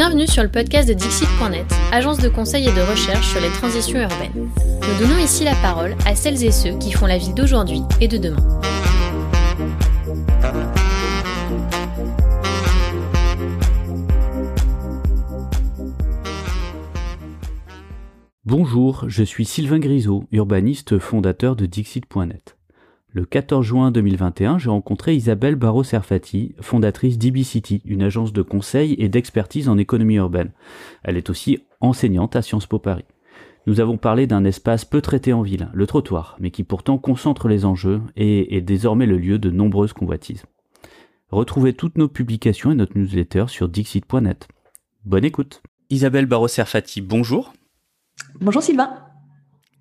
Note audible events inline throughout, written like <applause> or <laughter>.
Bienvenue sur le podcast de Dixit.net, agence de conseil et de recherche sur les transitions urbaines. Nous donnons ici la parole à celles et ceux qui font la ville d'aujourd'hui et de demain. Bonjour, je suis Sylvain Grisot, urbaniste fondateur de Dixit.net. Le 14 juin 2021, j'ai rencontré Isabelle Barraud-Serfati, fondatrice d'IBCity, une agence de conseil et d'expertise en économie urbaine. Elle est aussi enseignante à Sciences Po Paris. Nous avons parlé d'un espace peu traité en ville, le trottoir, mais qui pourtant concentre les enjeux et est désormais le lieu de nombreuses convoitises. Retrouvez toutes nos publications et notre newsletter sur dixit.net. Bonne écoute. Isabelle Barraud-Serfati, bonjour. Bonjour Sylvain.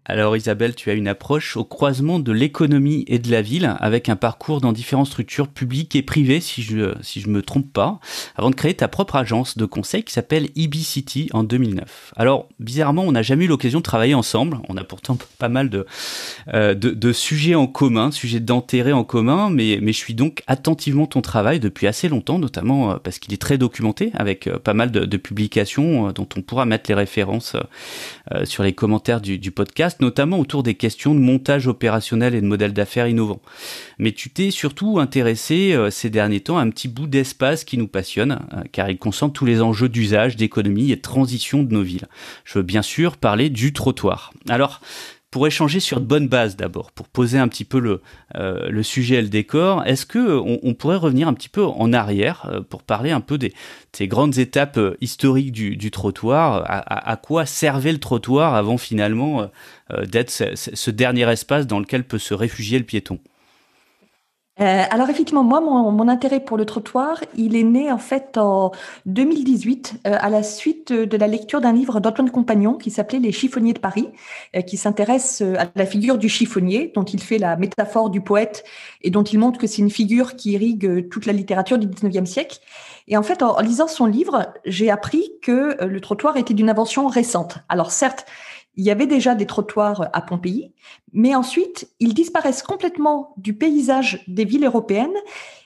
Alors Isabelle, tu as une approche au croisement de l'économie et de la ville, avec un parcours dans différentes structures publiques et privées, si je si je me trompe pas, avant de créer ta propre agence de conseil qui s'appelle EB en 2009. Alors bizarrement, on n'a jamais eu l'occasion de travailler ensemble. On a pourtant <laughs> pas mal de euh, de, sujets en commun, sujets d'intérêt en commun, mais mais je suis donc attentivement ton travail depuis assez longtemps, notamment euh, parce qu'il est très documenté, avec euh, pas mal de, publications dont on pourra mettre les références sur les commentaires du podcast notamment autour des questions de montage opérationnel et de modèles d'affaires innovants. Mais tu t'es surtout intéressé euh, ces derniers temps à un petit bout d'espace qui nous passionne, euh, car il concentre tous les enjeux d'usage, d'économie et de transition de nos villes. Je veux bien sûr parler du trottoir. Alors, pour échanger sur de bonnes bases d'abord, pour poser un petit peu le, euh, sujet et le décor, est-ce que on, pourrait revenir un petit peu en arrière euh, pour parler un peu des grandes étapes euh, historiques du, trottoir, à, quoi servait le trottoir avant finalement d'être ce dernier espace dans lequel peut se réfugier le piéton? Euh, alors effectivement, moi, mon, mon, intérêt pour le trottoir, il est né en fait en 2018 euh, à la suite de la lecture d'un livre d'Antoine Compagnon qui s'appelait Les chiffonniers de Paris, euh, qui s'intéresse à la figure du chiffonnier, dont il fait la métaphore du poète et dont il montre que c'est une figure qui irrigue toute la littérature du 19e siècle. Et en fait, en, en lisant son livre, j'ai appris que le trottoir était d'une invention récente. Alors certes, il y avait déjà des trottoirs à Pompéi, mais ensuite, ils disparaissent complètement du paysage des villes européennes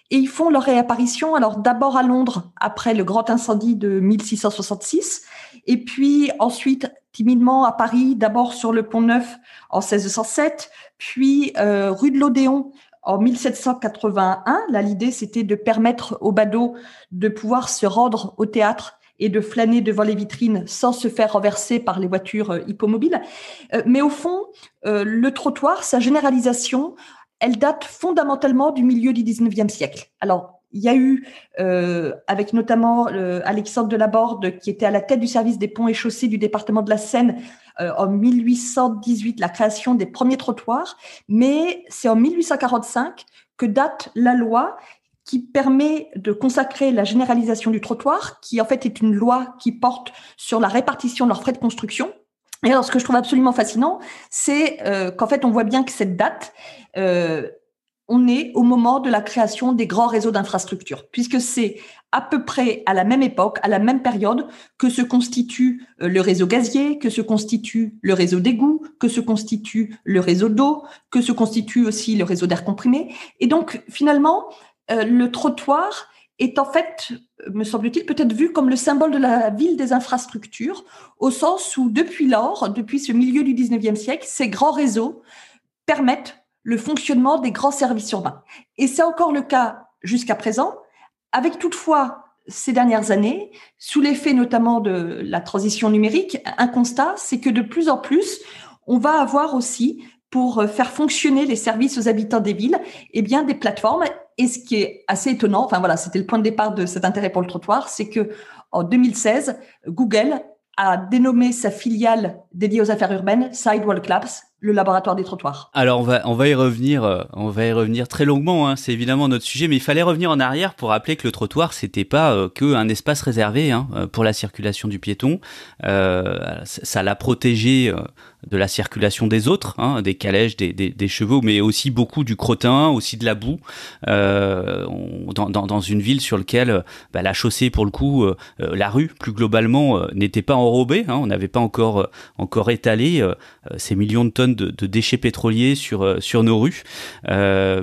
et ils font leur réapparition, alors d'abord à Londres, après le grand incendie de 1666, et puis ensuite timidement à Paris, d'abord sur le Pont Neuf en 1607, puis euh, rue de l'Odéon en 1781. Là, l'idée, c'était de permettre aux badauds de pouvoir se rendre au théâtre et de flâner devant les vitrines sans se faire renverser par les voitures euh, hippomobiles. Euh, mais au fond, euh, le trottoir, sa généralisation, elle date fondamentalement du milieu du 19e siècle. Alors, il y a eu, avec notamment Alexandre de Laborde, qui était à la tête du service des ponts et chaussées du département de la Seine en 1818, la création des premiers trottoirs, mais c'est en 1845 que date la loi qui permet de consacrer la généralisation du trottoir, qui en fait est une loi qui porte sur la répartition de leurs frais de construction. Et alors, ce que je trouve absolument fascinant, c'est euh, qu'en fait, on voit bien que cette date, euh, on est au moment de la création des grands réseaux d'infrastructures, puisque c'est à peu près à la même époque, à la même période, que se constitue euh, le réseau gazier, que se constitue le réseau d'égout, que se constitue le réseau d'eau, que se constitue aussi le réseau d'air comprimé. Et donc, finalement, euh, le trottoir est en fait, me semble-t-il, peut-être vu comme le symbole de la ville des infrastructures, au sens où depuis lors, depuis ce milieu du 19e siècle, ces grands réseaux permettent le fonctionnement des grands services urbains. Et c'est encore le cas jusqu'à présent, avec toutefois ces dernières années, sous l'effet notamment de la transition numérique, un constat, c'est que de plus en plus, on va avoir aussi pour faire fonctionner les services aux habitants des villes, eh bien des plateformes. Et ce qui est assez étonnant, enfin voilà, c'était le point de départ de cet intérêt pour le trottoir, c'est que en 2016, Google a dénommé sa filiale dédiée aux affaires urbaines Sidewalk Labs, le laboratoire des trottoirs. Alors on va on va y revenir euh, on va y revenir très longuement hein, c'est évidemment notre sujet mais il fallait revenir en arrière pour rappeler que le trottoir c'était pas euh, que un espace réservé hein, euh, pour la circulation du piéton ça l'a protégé de la circulation des autres, hein, des calèches, des, chevaux, mais aussi beaucoup du crottin, aussi de la boue, euh, dans, une ville sur laquelle bah, la chaussée, pour le coup, euh, la rue, plus globalement, euh, n'était pas enrobée. On n'avait pas encore encore étaler ces millions de tonnes de, déchets pétroliers sur sur nos rues,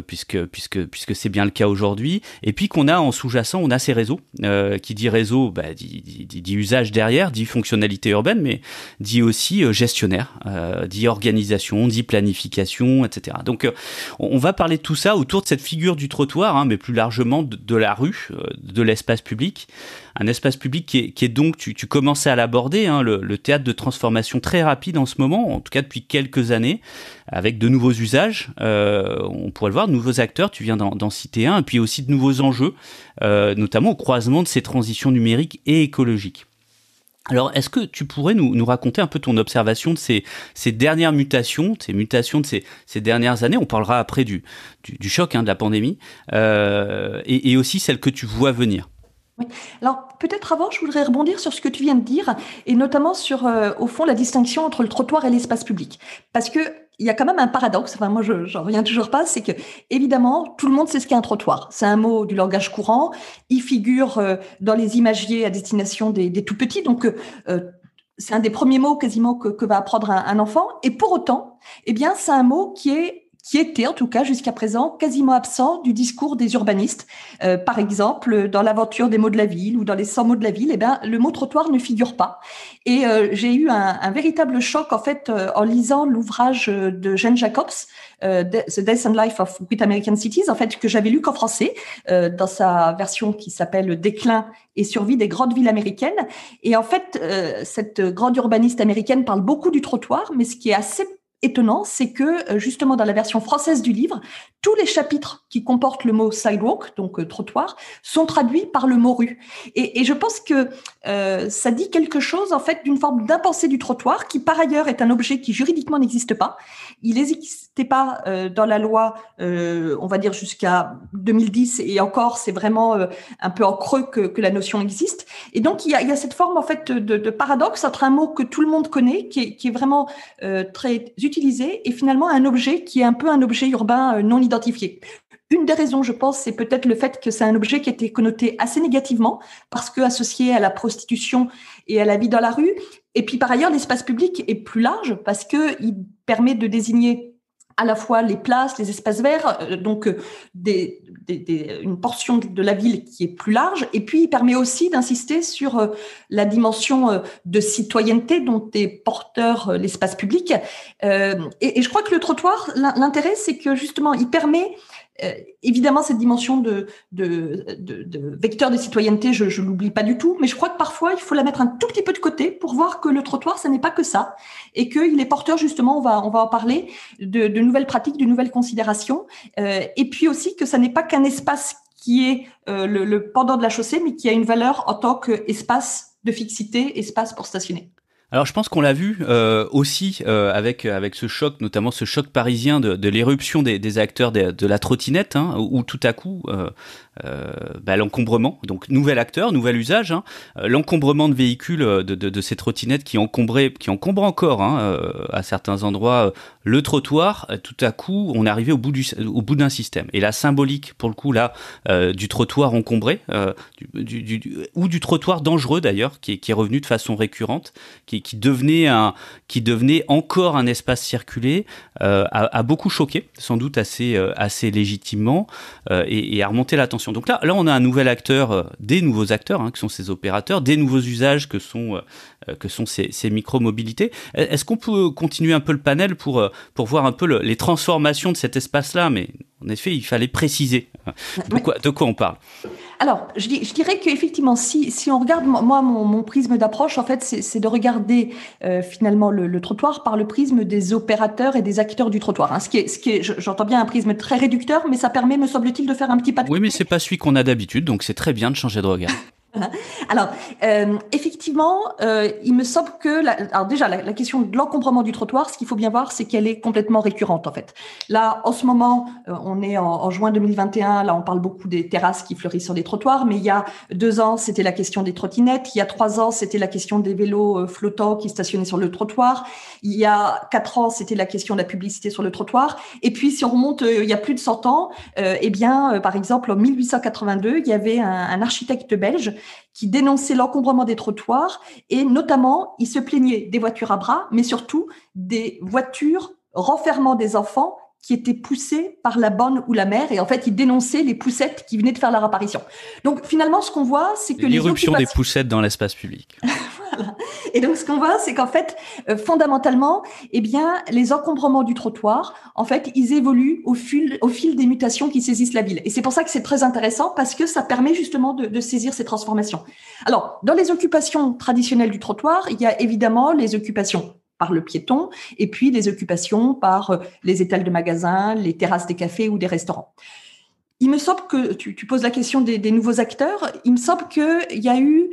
puisque puisque puisque c'est bien le cas aujourd'hui. Et puis qu'on a en sous-jacent, on a ces réseaux. qui dit réseau, bah, dit, dit, usage derrière, dit fonctionnalité urbaine, mais dit aussi gestionnaire, dit organisation, dit planification, etc. Donc on va parler de tout ça autour de cette figure du trottoir, hein, mais plus largement de, la rue, euh, de l'espace public. Un espace public qui est, donc, tu, commençais à l'aborder, hein, le, théâtre de transformation très rapide en ce moment, en tout cas depuis quelques années, avec de nouveaux usages. Euh, on pourrait le voir, de nouveaux acteurs, tu viens d'en citer un, et puis aussi de nouveaux enjeux, euh, notamment au croisement de ces transitions numériques et écologiques. Alors, est-ce que tu pourrais nous, raconter un peu ton observation de ces, dernières mutations, ces mutations de ces, dernières années? On parlera après du, choc hein, de la pandémie, euh, et, aussi celles que tu vois venir. Alors peut-être avant, je voudrais rebondir sur ce que tu viens de dire, et notamment sur, euh, au fond, la distinction entre le trottoir et l'espace public. Parce que il y a quand même un paradoxe, enfin moi je j'en reviens toujours pas, c'est que évidemment tout le monde sait ce qu'est un trottoir. C'est un mot du langage courant, il figure euh, dans les imagiers à destination des, des tout petits, donc euh, c'est un des premiers mots quasiment que, que va apprendre un, un, enfant. Et pour autant, eh bien c'est un mot qui est qui était en tout cas jusqu'à présent quasiment absent du discours des urbanistes. Euh, par exemple, dans l'aventure des mots de la ville ou dans les 100 mots de la ville, eh bien, le mot trottoir ne figure pas. Et euh, j'ai eu un, un, véritable choc en fait euh, en lisant l'ouvrage de Jane Jacobs, euh, The Death and Life of Great American Cities, en fait que j'avais lu qu'en français dans sa version qui s'appelle Déclin et survie des grandes villes américaines. Et en fait, cette grande urbaniste américaine parle beaucoup du trottoir, mais ce qui est assez étonnant, c'est que euh, justement dans la version française du livre, tous les chapitres qui comportent le mot sidewalk, donc euh, trottoir, sont traduits par le mot rue. Et, je pense que euh, ça dit quelque chose en fait d'une forme d'impensé du trottoir, qui par ailleurs est un objet qui juridiquement n'existe pas. Il pas euh, dans la loi, euh, on va dire jusqu'à 2010, et encore c'est vraiment un peu en creux que, que, la notion existe. Et donc il y a, cette forme en fait de, paradoxe entre un mot que tout le monde connaît, qui est, qui est vraiment très utilisé, et finalement un objet qui est un peu un objet urbain non identifié. Une des raisons, je pense, c'est peut-être le fait que c'est un objet qui a été connoté assez négativement parce que associé à la prostitution et à la vie dans la rue. Et puis par ailleurs, l'espace public est plus large parce que il permet de désigner à la fois les places, les espaces verts, euh, donc euh, une portion de la ville qui est plus large, et puis il permet aussi d'insister sur euh, la dimension de citoyenneté dont est porteur l'espace public. Et, je crois que le trottoir, l'intérêt, c'est que justement, il permet euh, évidemment, cette dimension de, vecteur de citoyenneté, je ne l'oublie pas du tout, mais je crois que parfois, il faut la mettre un tout petit peu de côté pour voir que le trottoir, ce n'est pas que ça, et qu'il est porteur, justement, on va, on va en parler, de, nouvelles pratiques, de nouvelles considérations, euh, et puis aussi que ça n'est pas qu'un espace qui est euh, le, le pendant de la chaussée, mais qui a une valeur en tant qu'espace de fixité, espace pour stationner. Alors je pense qu'on l'a vu euh, aussi euh, avec avec ce choc, notamment ce choc parisien de, de l'éruption des, acteurs de, la trottinette, hein, où, tout à coup euh, bah, l'encombrement. Donc nouvel acteur, nouvel usage, hein. euh, l'encombrement de véhicules euh, de, ces trottinettes qui qui encombrent encore hein, à certains endroits le trottoir. Tout à coup, on est arrivé au bout au bout d'un système. Et la symbolique, pour le coup là, du trottoir encombré, ou du trottoir dangereux d'ailleurs, qui, qui, est revenu de façon récurrente, qui, qui, devenait un, qui devenait encore un espace circulé, a, a, beaucoup choqué, sans doute assez assez légitimement, et, et a remonté l'attention donc là, là, on a un nouvel acteur, euh, des nouveaux acteurs, hein, qui sont ces opérateurs, des nouveaux usages que sont, euh, que sont ces, ces micro-mobilités. Est-ce qu'on peut continuer un peu le panel pour, euh, pour voir un peu les transformations de cet espace-là? Mais en effet, il fallait préciser de quoi, de quoi on parle? Alors, je, je dirais qu'effectivement, si, si on regarde, moi, mon, mon prisme d'approche, en fait, c'est de regarder finalement le, trottoir par le prisme des opérateurs et des acteurs du trottoir. Hein. Ce qui est, ce qui est j'entends bien un prisme très réducteur, mais ça permet, me semble-t-il, de faire un petit pas de Oui, mais c'est pas celui qu'on a d'habitude, donc c'est très bien de changer de regard. <laughs> <laughs> Alors, euh, effectivement, euh, il me semble que, la, alors déjà, la, question de l'encombrement du trottoir, ce qu'il faut bien voir, c'est qu'elle est complètement récurrente en fait. Là, en ce moment, euh, on est en, juin 2021. Là, on parle beaucoup des terrasses qui fleurissent sur les trottoirs, mais il y a deux ans, c'était la question des trottinettes. Il y a trois ans, c'était la question des vélos euh, flottants qui stationnaient sur le trottoir. Il y a quatre ans, c'était la question de la publicité sur le trottoir. Et puis, si on remonte, euh, il y a plus de 100 ans, eh bien, par exemple, en 1882, il y avait un architecte belge qui dénonçait l'encombrement des trottoirs et notamment, il se plaignait des voitures à bras, mais surtout des voitures renfermant des enfants qui étaient poussés par la bonne ou la mère. Et en fait, il dénonçait les poussettes qui venaient de faire leur apparition. Donc finalement, ce qu'on voit, c'est que l'irruption des poussettes dans l'espace public. <laughs> Et donc ce qu'on voit, c'est qu'en fait, euh, fondamentalement, eh bien, les encombrements du trottoir, en fait, ils évoluent au fil, des mutations qui saisissent la ville. Et c'est pour ça que c'est très intéressant parce que ça permet justement de, saisir ces transformations. Alors, dans les occupations traditionnelles du trottoir, il y a évidemment les occupations par le piéton, et puis les occupations par euh, les étals de magasins, les terrasses des cafés ou des restaurants. Il me semble que, tu, poses la question des, nouveaux acteurs, il me semble qu'il y a eu,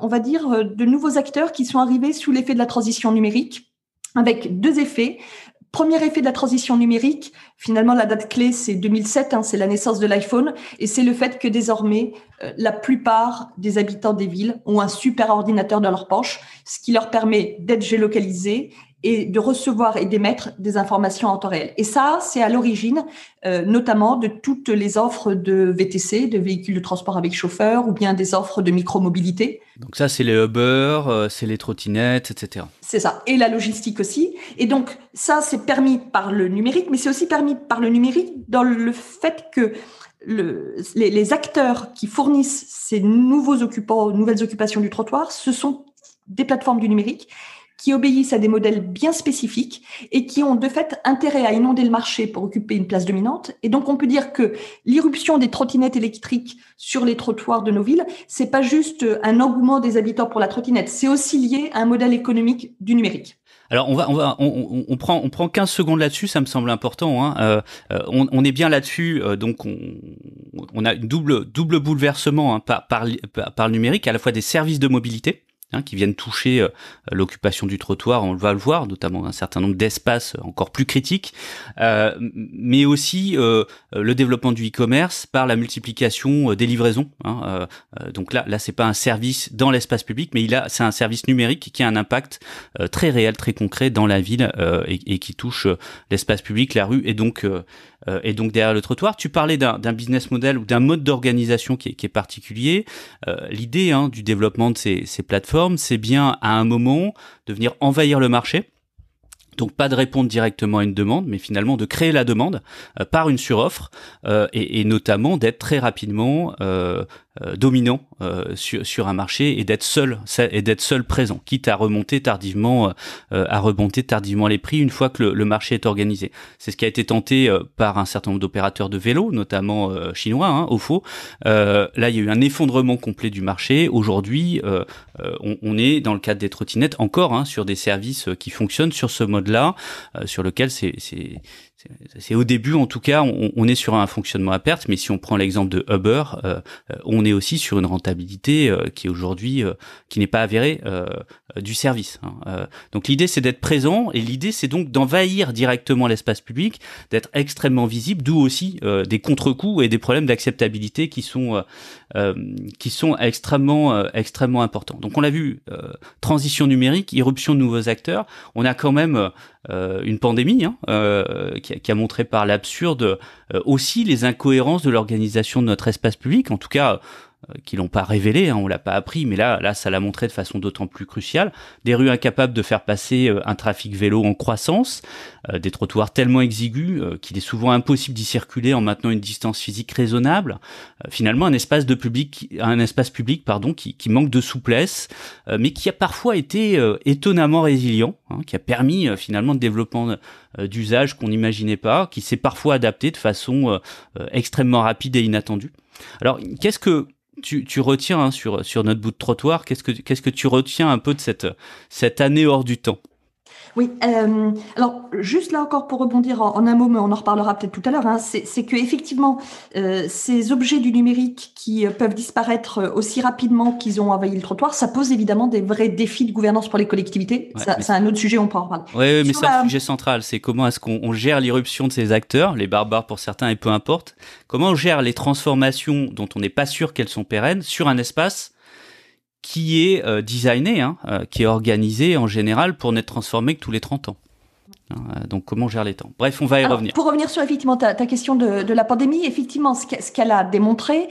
on va dire, euh, de nouveaux acteurs qui sont arrivés sous l'effet de la transition numérique, avec deux effets. Premier effet de la transition numérique, finalement la date clé c'est 2007, hein, c'est la naissance de l'iPhone, et c'est le fait que désormais la plupart des habitants des villes ont un super ordinateur dans leur poche, ce qui leur permet d'être géolocalisés et de recevoir et d'émettre des informations en temps réel. Et ça, c'est à l'origine euh, notamment de toutes les offres de VTC, de véhicules de transport avec chauffeur, ou bien des offres de micromobilité. Donc ça, c'est les Uber, euh, c'est les trottinettes, etc. C'est ça. Et la logistique aussi. Et donc ça, c'est permis par le numérique, mais c'est aussi permis par le numérique dans le fait que le, les, les, acteurs qui fournissent ces nouveaux occupants, nouvelles occupations du trottoir, ce sont des plateformes du numérique qui obéissent à des modèles bien spécifiques et qui ont de fait intérêt à inonder le marché pour occuper une place dominante. Et donc on peut dire que l'irruption des trottinettes électriques sur les trottoirs de nos villes, c'est pas juste un engouement des habitants pour la trottinette, c'est aussi lié à un modèle économique du numérique. Alors on va, on va, on, prend, on prend 15 secondes là-dessus, ça me semble important. Hein. Euh, euh on, est bien là-dessus, euh, donc on, on, a une double, double bouleversement hein, par, par, par, le numérique, à la fois des services de mobilité Hein, qui viennent toucher euh, l'occupation du trottoir, on va le voir, notamment un certain nombre d'espaces encore plus critiques, euh, mais aussi euh, le développement du e-commerce par la multiplication des livraisons. Hein, donc là, là, c'est pas un service dans l'espace public, mais il a, c'est un service numérique qui a un impact très réel, très concret dans la ville et, et, qui touche l'espace public, la rue, et donc euh, et donc derrière le trottoir. Tu parlais d'un business model ou d'un mode d'organisation qui, qui, est particulier. Euh, l'idée hein, du développement de ces, ces plateformes, c'est bien à un moment de venir envahir le marché. Donc pas de répondre directement à une demande, mais finalement de créer la demande euh, par une suroffre euh, et, et, notamment d'être très rapidement euh, dominant euh, sur, sur un marché et d'être seul et d'être seul présent, quitte à remonter tardivement euh, à remonter tardivement les prix une fois que le, marché est organisé. C'est ce qui a été tenté par un certain nombre d'opérateurs de vélos, notamment chinois, hein, au faux. là, il y a eu un effondrement complet du marché. Aujourd'hui, on, on, est dans le cadre des trottinettes encore hein, sur des services qui fonctionnent sur ce mode-là, sur lequel c'est c'est au début, en tout cas, on, est sur un fonctionnement à perte, mais si on prend l'exemple de Uber, euh, euh, on est aussi sur une rentabilité euh, qui est aujourd'hui, qui n'est pas avérée du service. Hein. donc l'idée, c'est d'être présent, et l'idée, c'est donc d'envahir directement l'espace public, d'être extrêmement visible, d'où aussi des contre-coups et des problèmes d'acceptabilité qui sont qui sont extrêmement extrêmement importants. Donc on l'a vu, transition numérique, irruption de nouveaux acteurs, on a quand même une pandémie hein, euh, qui, a montré par l'absurde euh, aussi les incohérences de l'organisation de notre espace public. En tout cas, euh, qui l'ont pas révélé, hein, on l'a pas appris, mais là, là, ça l'a montré de façon d'autant plus cruciale. Des rues incapables de faire passer euh, un trafic vélo en croissance, euh, des trottoirs tellement exigus qu'il est souvent impossible d'y circuler en maintenant une distance physique raisonnable. finalement, un espace de public, un espace public, pardon, qui, qui manque de souplesse, mais qui a parfois été étonnamment résilient, hein, qui a permis finalement de développement d'usage qu'on n'imaginait pas, qui s'est parfois adapté de façon extrêmement rapide et inattendue. Alors, qu'est-ce que tu, retiens hein, sur, sur notre bout de trottoir Qu'est-ce que, qu'est-ce que tu retiens un peu de cette, cette année hors du temps? Oui, euh, alors juste là encore pour rebondir en, un mot, mais on en reparlera peut-être tout à l'heure, hein, c'est que effectivement euh, ces objets du numérique qui euh, peuvent disparaître euh, aussi rapidement qu'ils ont envahi le trottoir, ça pose évidemment des vrais défis de gouvernance pour les collectivités. c'est un autre sujet, on peut en parler. Oui, mais c'est un sujet central. C'est comment est-ce qu'on gère l'irruption de ces acteurs, les barbares pour certains et peu importe. Comment on gère les transformations dont on n'est pas sûr qu'elles sont pérennes sur un espace qui est euh, designé, hein, euh, qui est organisé en général pour n'être transformé que tous les 30 ans. Hein, donc comment gère les temps Bref, on va y revenir. Pour revenir sur effectivement ta, question de, la pandémie, effectivement, ce qu'elle a démontré,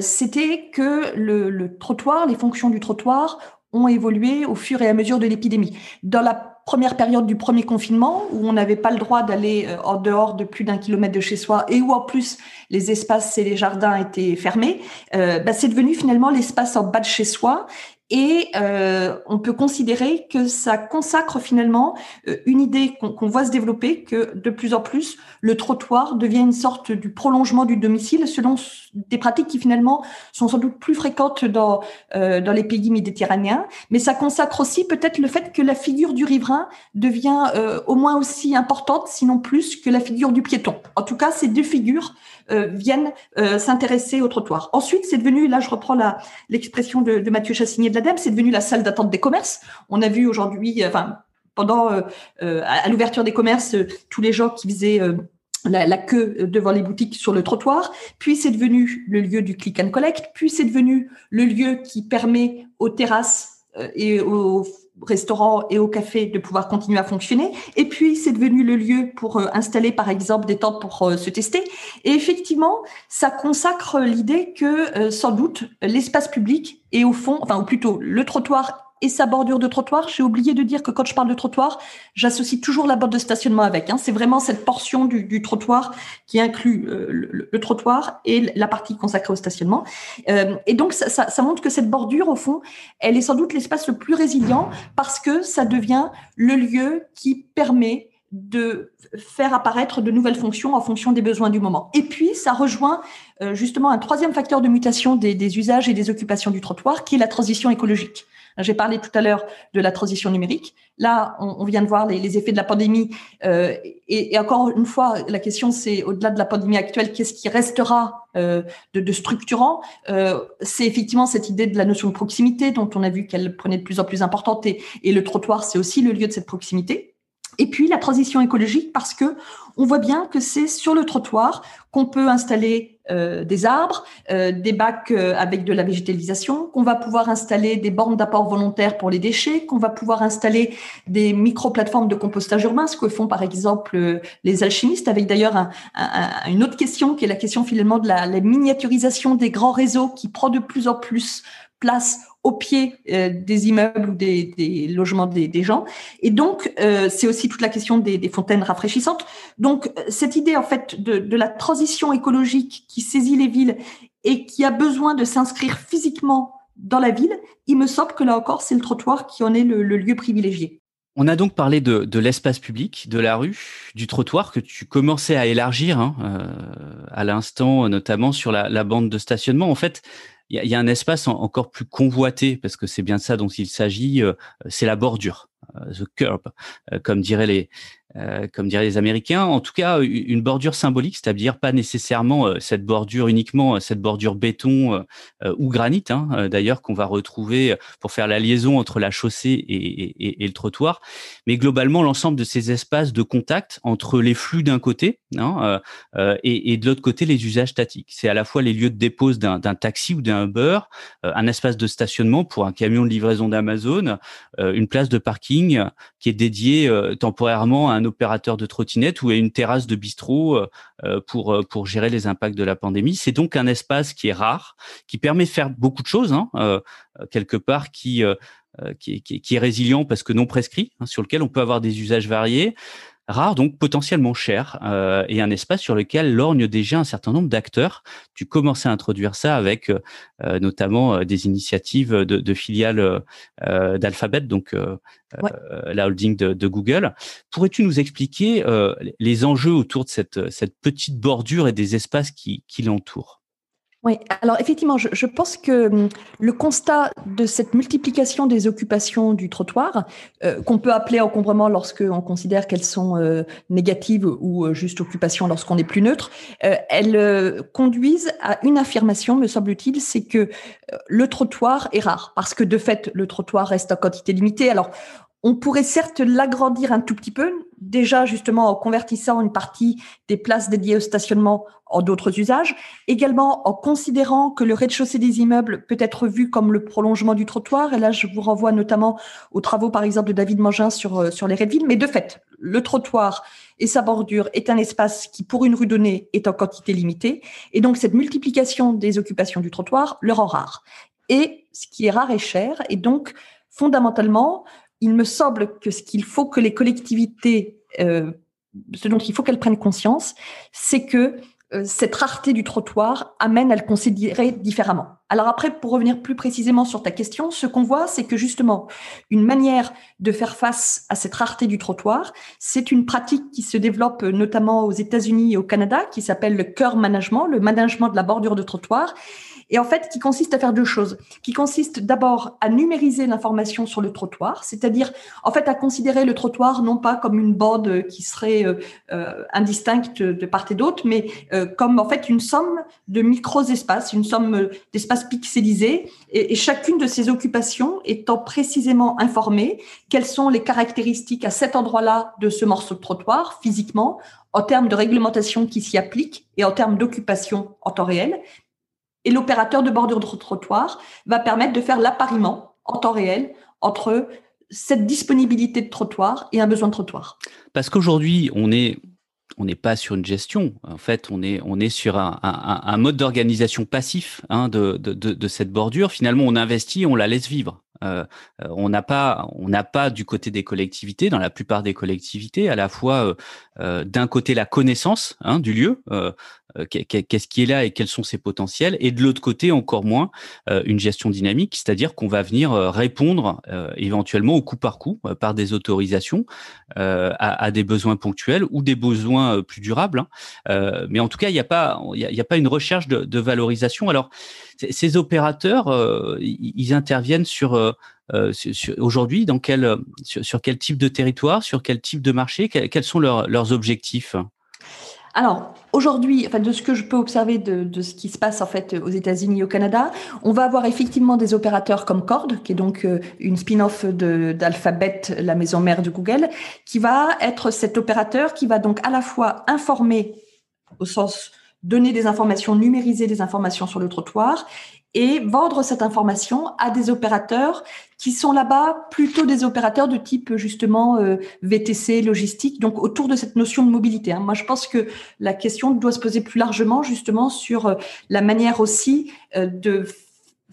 c'était que le, le trottoir, les fonctions du trottoir ont évolué au fur et à mesure de l'épidémie. Dans la première période du premier confinement, où on n'avait pas le droit d'aller euh, en dehors de plus d'un kilomètre de chez soi, et où en plus les espaces et les jardins étaient fermés, euh, bah, c'est devenu finalement l'espace en bas de chez soi. Et euh, on peut considérer que ça consacre finalement euh, une idée qu'on voit se développer, que de plus en plus, le trottoir devient une sorte du prolongement du domicile, selon des pratiques qui finalement sont sans doute plus fréquentes dans, euh, dans les pays méditerranéens. Mais ça consacre aussi peut-être le fait que la figure du riverain devient euh, au moins aussi importante, sinon plus, que la figure du piéton. En tout cas, ces deux figures euh, viennent s'intéresser au trottoir. Ensuite, c'est devenu, là je reprends l'expression de, de Mathieu Chassigné de c'est devenu la salle d'attente des commerces. On a vu aujourd'hui, euh, pendant à, l'ouverture des commerces, tous les gens qui faisaient la, queue devant les boutiques sur le trottoir, puis c'est devenu le lieu du click and collect, puis c'est devenu le lieu qui permet aux terrasses et aux restaurants et au café de pouvoir continuer à fonctionner. Et puis, c'est devenu le lieu pour euh, installer, par exemple, des tentes pour euh, se tester. Et effectivement, ça consacre l'idée que, euh, sans doute, l'espace public est au fond, enfin, ou plutôt le trottoir et sa bordure de trottoir. J'ai oublié de dire que quand je parle de trottoir, j'associe toujours la bande de stationnement avec. Hein. C'est vraiment cette portion du, trottoir qui inclut euh, le, trottoir et la partie consacrée au stationnement. Euh, et donc, ça, montre que cette bordure, au fond, elle est sans doute l'espace le plus résilient parce que ça devient le lieu qui permet de faire apparaître de nouvelles fonctions en fonction des besoins du moment. Et puis, ça rejoint euh, justement un troisième facteur de mutation des, usages et des occupations du trottoir, qui est la transition écologique. J'ai parlé tout à l'heure de la transition numérique. Là, on, vient de voir les, effets de la pandémie. Euh, et, encore une fois, la question, c'est au-delà de la pandémie actuelle, qu'est-ce qui restera euh, de, structurant euh, C'est effectivement cette idée de la notion de proximité dont on a vu qu'elle prenait de plus en plus importante. Et, et le trottoir, c'est aussi le lieu de cette proximité. Et puis la transition écologique parce que on voit bien que c'est sur le trottoir qu'on peut installer euh, des arbres, euh, des bacs euh, avec de la végétalisation, qu'on va pouvoir installer des bornes d'apport volontaire pour les déchets, qu'on va pouvoir installer des micro-plateformes de compostage urbain, ce que font par exemple les alchimistes, avec d'ailleurs un, une autre question qui est la question finalement de la, la miniaturisation des grands réseaux qui prend de plus en plus place au pied euh, des immeubles ou des, logements des, gens. Et donc, euh, c'est aussi toute la question des, fontaines rafraîchissantes. Donc, euh, cette idée, en fait, de, la transition écologique qui saisit les villes et qui a besoin de s'inscrire physiquement dans la ville, il me semble que là encore, c'est le trottoir qui en est le, lieu privilégié. On a donc parlé de, l'espace public, de la rue, du trottoir que tu commençais à élargir hein, à l'instant, notamment sur la, la, bande de stationnement. En fait, il y, a un espace encore plus convoité parce que c'est bien de ça dont il s'agit. Euh, c'est la bordure, the curb, euh, comme diraient les euh, comme diraient les Américains. En tout cas, une bordure symbolique, c'est-à-dire pas nécessairement euh, cette bordure uniquement, euh, cette bordure béton ou granit, hein, d'ailleurs, qu'on va retrouver pour faire la liaison entre la chaussée et le trottoir, mais globalement l'ensemble de ces espaces de contact entre les flux d'un côté hein, et, et, de l'autre côté les usages statiques. C'est à la fois les lieux de dépose d'un taxi ou d'un Uber, un espace de stationnement pour un camion de livraison d'Amazon, une place de parking qui est dédiée temporairement à un opérateur de trottinette ou à une terrasse de bistrot euh, euh, pour, euh, gérer les impacts de la pandémie. C'est donc un espace qui est rare, qui permet de faire beaucoup de choses, hein, quelque part, qui, est résilient parce que non prescrit, hein, sur lequel on peut avoir des usages variés rare, donc potentiellement cher, euh, et un espace sur lequel lorgne déjà un certain nombre d'acteurs. Tu commences à introduire ça avec euh, notamment euh, des initiatives de, de filiales d'Alphabet, donc la holding de, Google. Pourrais-tu nous expliquer les enjeux autour de cette, cette petite bordure et des espaces qui, qui l'entourent? Oui, alors effectivement, je, pense que hum, le constat de cette multiplication des occupations du trottoir, euh, qu'on peut appeler encombrement lorsqu'on considère qu'elles sont euh, négatives ou euh, juste occupation lorsqu'on est plus neutre, elles conduisent à une affirmation, me semble-t-il, c'est que le trottoir est rare, parce que de fait, le trottoir reste en quantité limitée. Alors, on pourrait certes l'agrandir un tout petit peu, déjà justement en convertissant une partie des places dédiées au stationnement en d'autres usages, également en considérant que le rez-de-chaussée des immeubles peut être vu comme le prolongement du trottoir. Et là, je vous renvoie notamment aux travaux, par exemple, de David Mangin sur, euh, sur les raies de ville. Mais de fait, le trottoir et sa bordure est un espace qui, pour une rue donnée, est en quantité limitée. Et donc, cette multiplication des occupations du trottoir le rend rare. Et ce qui est rare est cher. Et donc, fondamentalement, il me semble que ce qu'il faut que les collectivités, euh, dont il faut qu'elles prennent conscience, c'est que euh, cette rareté du trottoir amène à le considérer différemment. Alors après, pour revenir plus précisément sur ta question, ce qu'on voit, c'est que justement, une manière de faire face à cette rareté du trottoir, c'est une pratique qui se développe notamment aux États-Unis et au Canada, qui s'appelle le curb management, le management de la bordure de trottoir, et en fait qui consiste à faire deux choses, qui consiste d'abord à numériser l'information sur le trottoir, c'est-à-dire en fait à considérer le trottoir non pas comme une bande qui serait euh, euh, indistincte de part et d'autre, mais euh, comme en fait une somme de micro-espaces, une somme d'espaces pixelisés, et, et chacune de ces occupations étant précisément informée quelles sont les caractéristiques à cet endroit-là de ce morceau de trottoir physiquement, en termes de réglementation qui s'y applique et en termes d'occupation en temps réel, et l'opérateur de bordure de trottoir va permettre de faire l'appariement en temps réel entre cette disponibilité de trottoir et un besoin de trottoir. Parce qu'aujourd'hui, on est on n'est pas sur une gestion. En fait, on est, sur un, mode d'organisation passif hein, de, de, de, cette bordure. Finalement, on investit, on la laisse vivre. Euh, on n'a pas, on n'a pas du côté des collectivités, dans la plupart des collectivités, à la fois euh, euh, d'un côté la connaissance hein, du lieu, euh, qu'est-ce qui est là et quels sont ses potentiels, et de l'autre côté encore moins euh, une gestion dynamique, c'est-à-dire qu'on va venir euh, répondre éventuellement au coup par coup par des autorisations à, des besoins ponctuels ou des besoins plus durables. Hein. mais en tout cas, il n'y a pas, il a, pas une recherche de, valorisation. Alors, ces opérateurs, ils interviennent sur aujourd'hui dans quel sur, quel type de territoire, sur quel type de marché, quels, sont leurs objectifs? Alors, aujourd'hui, enfin, de ce que je peux observer de, ce qui se passe en fait aux États-Unis et au Canada, on va avoir effectivement des opérateurs comme Cord, qui est donc euh, une spin-off d'Alphabet, la maison mère de Google, qui va être cet opérateur qui va donc à la fois informer au sens donner des informations, numériser des informations sur le trottoir et vendre cette information à des opérateurs qui sont là-bas plutôt des opérateurs de type justement euh, VTC, logistique, donc autour de cette notion de mobilité. Hein. Moi, je pense que la question doit se poser plus largement justement sur euh, la manière aussi euh, de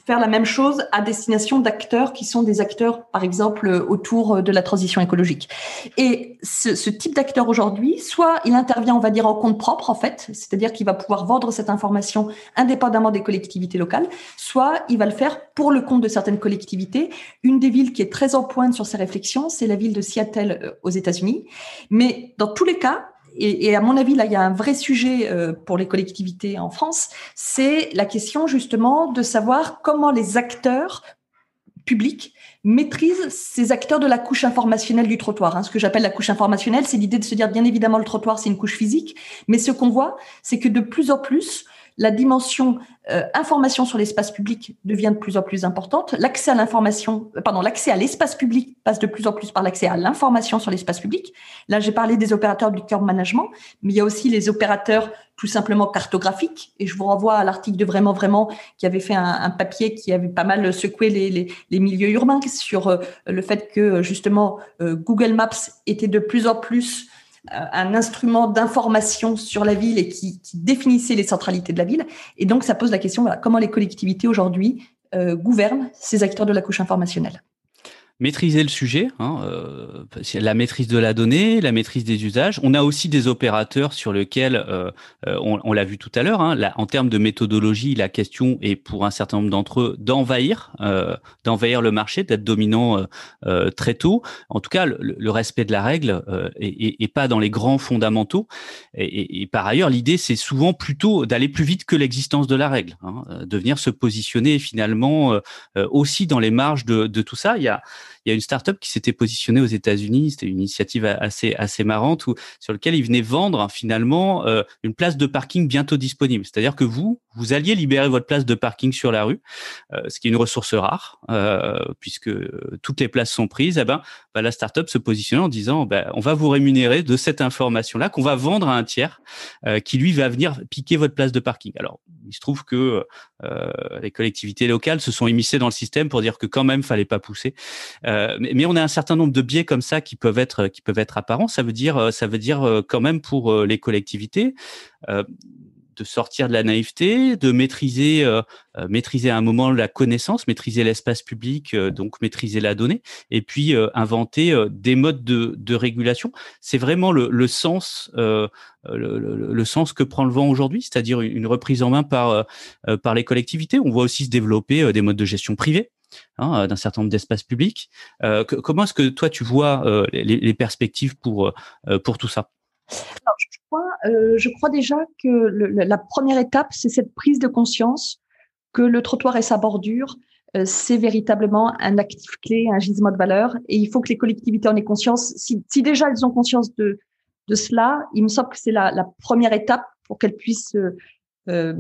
faire la même chose à destination d'acteurs qui sont des acteurs, par exemple, autour de la transition écologique. Et ce, ce type d'acteur aujourd'hui, soit il intervient, on va dire, en compte propre, en fait, c'est-à-dire qu'il va pouvoir vendre cette information indépendamment des collectivités locales, soit il va le faire pour le compte de certaines collectivités. Une des villes qui est très en pointe sur ces réflexions, c'est la ville de Seattle euh, aux États-Unis. Mais dans tous les cas, et, à mon avis, là, il y a un vrai sujet euh, pour les collectivités en France, c'est la question justement de savoir comment les acteurs publics maîtrisent ces acteurs de la couche informationnelle du trottoir. Hein. Ce que j'appelle la couche informationnelle, c'est l'idée de se dire, bien évidemment, le trottoir, c'est une couche physique, mais ce qu'on voit, c'est que de plus en plus, la dimension euh, information sur l'espace public devient de plus en plus importante. L'accès à l'information, euh, pardon, l'accès à l'espace public passe de plus en plus par l'accès à l'information sur l'espace public. Là, j'ai parlé des opérateurs du curb management, mais il y a aussi les opérateurs tout simplement cartographiques. Et je vous renvoie à l'article de Vraiment Vraiment qui avait fait un, papier qui avait pas mal secoué les, milieux urbains sur euh, le fait que justement Google Maps était de plus en plus un instrument d'information sur la ville et qui, définissait les centralités de la ville. Et donc, ça pose la question, comment les collectivités aujourd'hui euh, gouvernent ces acteurs de la couche informationnelle maîtriser le sujet, hein, euh, la maîtrise de la donnée, la maîtrise des usages. On a aussi des opérateurs sur lesquels, euh, euh, on, l'a vu tout à l'heure, hein, en termes de méthodologie, la question est pour un certain nombre d'entre eux d'envahir, euh, d'envahir le marché, d'être dominant euh, très tôt. En tout cas, le, le respect de la règle et, pas dans les grands fondamentaux. Et, et par ailleurs, l'idée, c'est souvent plutôt d'aller plus vite que l'existence de la règle, hein, de venir se positionner finalement aussi dans les marges de, de tout ça. Il y a il y a une startup qui s'était positionnée aux États-Unis. C'était une initiative assez assez marrante où, sur lequel ils venaient vendre finalement euh, une place de parking bientôt disponible. C'est-à-dire que vous, vous alliez libérer votre place de parking sur la rue, euh, ce qui est une ressource rare euh, puisque toutes les places sont prises. Eh ben, bah, la startup se positionnait en disant, bah, on va vous rémunérer de cette information-là qu'on va vendre à un tiers qui lui va venir piquer votre place de parking. Alors, il se trouve que les collectivités locales se sont immiscées dans le système pour dire que quand même fallait pas pousser. Mais, on a un certain nombre de biais comme ça qui peuvent être qui peuvent être apparents. Ça veut dire ça veut dire quand même pour les collectivités de sortir de la naïveté, de maîtriser, euh, euh, maîtriser à un moment la connaissance, maîtriser l'espace public, euh, donc maîtriser la donnée, et puis inventer des modes de, régulation. C'est vraiment le, le sens, le, sens que prend le vent aujourd'hui, c'est-à-dire une reprise en main par, par les collectivités. On voit aussi se développer des modes de gestion privés. Hein, d'un certain nombre d'espaces publics. comment est-ce que toi tu vois les, les, perspectives pour, pour tout ça? Je, crois, euh, déjà que la première étape, c'est cette prise de conscience que le trottoir et sa bordure, euh, c'est véritablement un actif clé, un gisement de valeur. Et il faut que les collectivités en aient conscience. Si, déjà elles ont conscience de, de cela, il me semble que c'est la, première étape pour qu'elles puissent euh,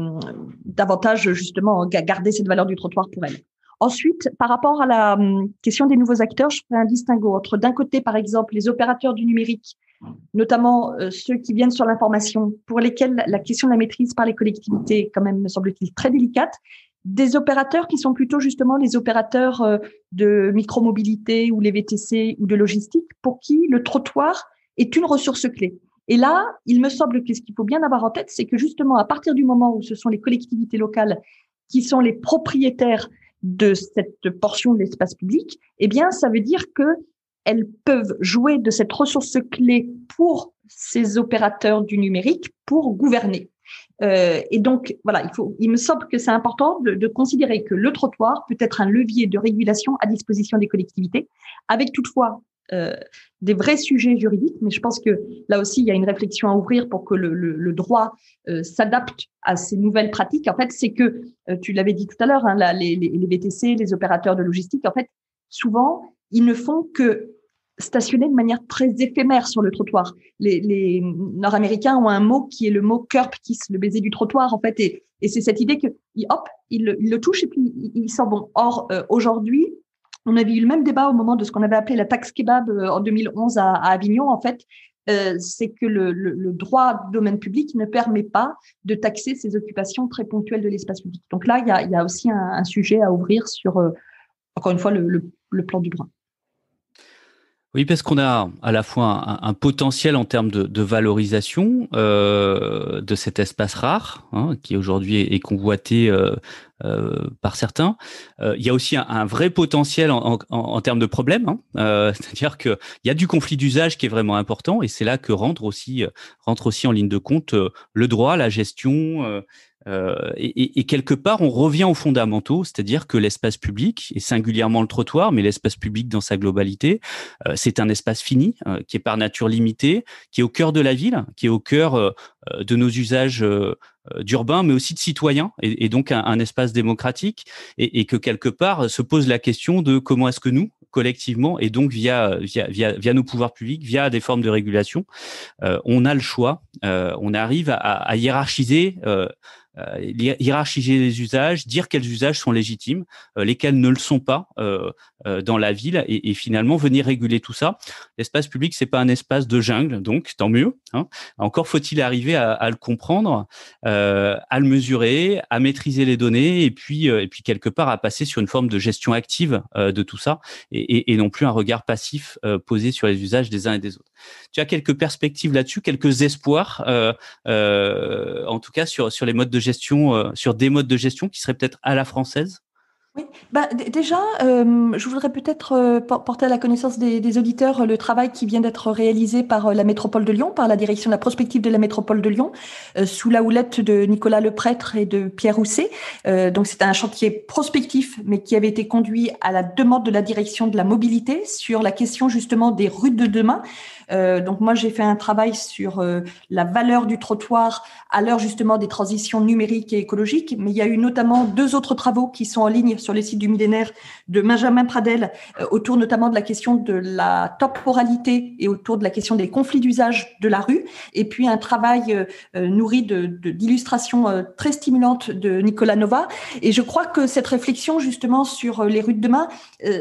davantage justement garder cette valeur du trottoir pour elles. Ensuite, par rapport à la hum, question des nouveaux acteurs, je ferai un distinguo entre d'un côté, par exemple, les opérateurs du numérique notamment euh, ceux qui viennent sur l'information, pour lesquels la question de la maîtrise par les collectivités est quand même, me semble-t-il, très délicate, des opérateurs qui sont plutôt justement les opérateurs euh, de micromobilité ou les VTC ou de logistique, pour qui le trottoir est une ressource clé. Et là, il me semble que ce qu'il faut bien avoir en tête, c'est que justement, à partir du moment où ce sont les collectivités locales qui sont les propriétaires de cette portion de l'espace public, eh bien, ça veut dire que elles peuvent jouer de cette ressource clé pour ces opérateurs du numérique pour gouverner. Euh, et donc, voilà, il, faut, il me semble que c'est important de, de, considérer que le trottoir peut être un levier de régulation à disposition des collectivités, avec toutefois euh, des vrais sujets juridiques. Mais je pense que là aussi, il y a une réflexion à ouvrir pour que le, droit euh, s'adapte à ces nouvelles pratiques. En fait, c'est que, euh, tu l'avais dit tout à l'heure, hein, les, les, les VTC, les opérateurs de logistique, en fait, souvent, ils ne font que stationner de manière très éphémère sur le trottoir. Les, Nord-Américains ont un mot qui est le mot curb kiss, le baiser du trottoir en fait, et, c'est cette idée que hop, il, le touche et puis il, sort bon. Or aujourd'hui, on avait eu le même débat au moment de ce qu'on avait appelé la taxe kebab euh, en 2011 à, Avignon en fait. Euh, c'est que le, droit du domaine public ne permet pas de taxer ces occupations très ponctuelles de l'espace public. Donc là, il y a, aussi un, sujet à ouvrir sur, encore une fois, le plan du droit. Oui, parce qu'on a à la fois un, potentiel en termes de, valorisation euh, de cet espace rare, hein, qui aujourd'hui est, convoité euh, euh, par certains. il y a aussi un, vrai potentiel en, termes de problèmes, hein. <laughs> c'est-à-dire qu'il y a du conflit d'usage qui est vraiment important, et c'est là que rentre aussi, rentre aussi en ligne de compte le droit, la gestion euh, et, quelque part, on revient aux fondamentaux, c'est-à-dire que l'espace public, et singulièrement le trottoir, mais l'espace public dans sa globalité, euh, c'est un espace fini, euh, qui est par nature limité, qui est au cœur de la ville, qui est au cœur de nos usages d'urbains, mais aussi de citoyens, et, donc un, espace démocratique, et, que quelque part se pose la question de comment est-ce que nous, collectivement, et donc via, via, via, via nos pouvoirs publics, via des formes de régulation, on a le choix, on arrive à, hiérarchiser hiérarchiser les usages, dire quels usages sont légitimes, euh, lesquels ne le sont pas euh, dans la ville, et, finalement venir réguler tout ça. L'espace public, c'est pas un espace de jungle, donc tant mieux. Hein. Encore faut-il arriver à, le comprendre, à le mesurer, à maîtriser les données, et puis et puis quelque part à passer sur une forme de gestion active de tout ça, et, et, non plus un regard passif posé sur les usages des uns et des autres. Tu as quelques perspectives là-dessus, quelques espoirs, en tout cas sur sur les modes de gestion, euh, sur des modes de gestion qui seraient peut-être à la française? Oui, bah, déjà, euh, je voudrais peut-être euh, porter à la connaissance des, auditeurs le travail qui vient d'être réalisé par la métropole de Lyon, par la direction de la prospective de la métropole de Lyon, sous la houlette de Nicolas Leprêtre et de Pierre Rousset. donc c'est un chantier prospectif, mais qui avait été conduit à la demande de la direction de la mobilité sur la question justement des rues de demain. Euh, donc moi, j'ai fait un travail sur euh, la valeur du trottoir à l'heure justement des transitions numériques et écologiques. Mais il y a eu notamment deux autres travaux qui sont en ligne sur les sites du millénaire de Benjamin Pradel euh, autour notamment de la question de la temporalité et autour de la question des conflits d'usage de la rue. Et puis un travail nourri de d'illustrations très stimulantes de Nicolas Nova. Et je crois que cette réflexion justement sur les rues de demain,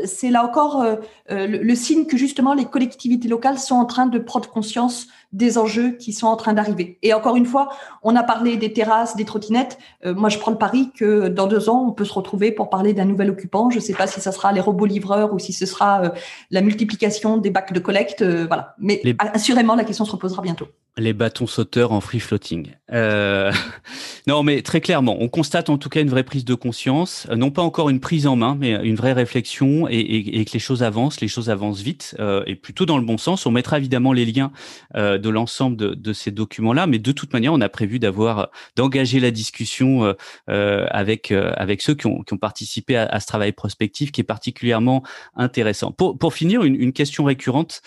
c'est là encore le, le signe que justement les collectivités locales sont en train de prendre conscience des enjeux qui sont en train d'arriver. Et encore une fois, on a parlé des terrasses, des trottinettes. Euh, moi, je prends le pari que dans deux ans, on peut se retrouver pour parler d'un nouvel occupant. Je ne sais pas si ça sera les robots livreurs ou si ce sera euh, la multiplication des bacs de collecte. Euh, voilà. Mais assurément, la question se reposera bientôt. Les bâtons sauteurs en free floating. Euh... <laughs> non, mais très clairement, on constate en tout cas une vraie prise de conscience, euh, non pas encore une prise en main, mais une vraie réflexion et, que les choses avancent, les choses avancent vite euh, et plutôt dans le bon sens. On mettra évidemment les liens euh, de l'ensemble de, de, ces documents-là, mais de toute manière, on a prévu d'avoir, d'engager la discussion euh, euh avec avec ceux qui ont, qui ont participé à, à, ce travail prospectif qui est particulièrement intéressant. Pour, pour finir, une, une question récurrente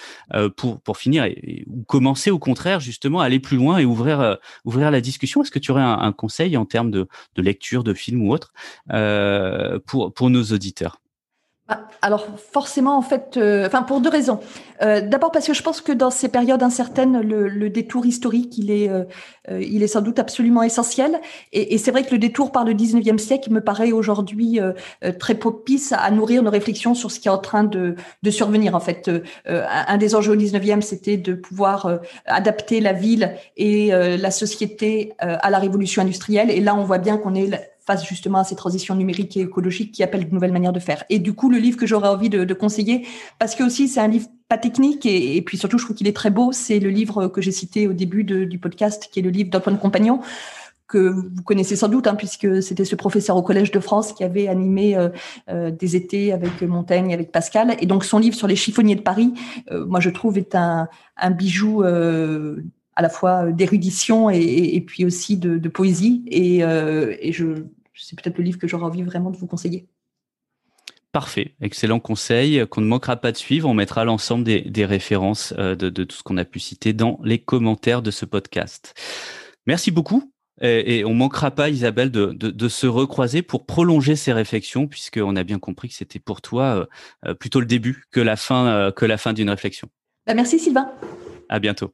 pour pour finir et, ou commencer au contraire justement justement aller plus loin et ouvrir, euh, ouvrir la discussion. Est-ce que tu aurais un, conseil en termes de, lecture, de film ou autre euh, pour, pour nos auditeurs? Alors forcément, en fait, euh, enfin pour deux raisons. Euh, D'abord parce que je pense que dans ces périodes incertaines, le, le détour historique, il est, euh, il est sans doute absolument essentiel. Et, et c'est vrai que le détour par le 19e siècle me paraît aujourd'hui euh, très propice à nourrir nos réflexions sur ce qui est en train de, de survenir. En fait, un des enjeux au 19e, c'était de pouvoir adapter la ville et la société à la révolution industrielle. Et là, on voit bien qu'on est face justement à ces transitions numériques et écologiques qui appellent de nouvelles manières de faire. Et du coup, le livre que j'aurais envie de, de, conseiller, parce que aussi c'est un livre pas technique et, et puis surtout je trouve qu'il est très beau, c'est le livre que j'ai cité au début du podcast, qui est le livre d'Antoine Compagnon que vous connaissez sans doute, hein, puisque c'était ce professeur au Collège de France qui avait animé euh, euh, des étés avec Montaigne, avec Pascal. Et donc son livre sur les chiffonniers de Paris, euh, moi je trouve est un, un bijou euh, à la fois d'érudition et, et, puis aussi de, de poésie. Et, euh, et je, c'est peut-être le livre que j'aurais envie vraiment de vous conseiller. Parfait, excellent conseil qu'on ne manquera pas de suivre. On mettra l'ensemble des, des, références euh, de, de, tout ce qu'on a pu citer dans les commentaires de ce podcast. Merci beaucoup. Et, et on manquera pas, Isabelle, de, de, de, se recroiser pour prolonger ces réflexions, puisqu'on a bien compris que c'était pour toi euh, plutôt le début que la fin, euh, que la fin d'une réflexion. Bah, merci Sylvain. À bientôt.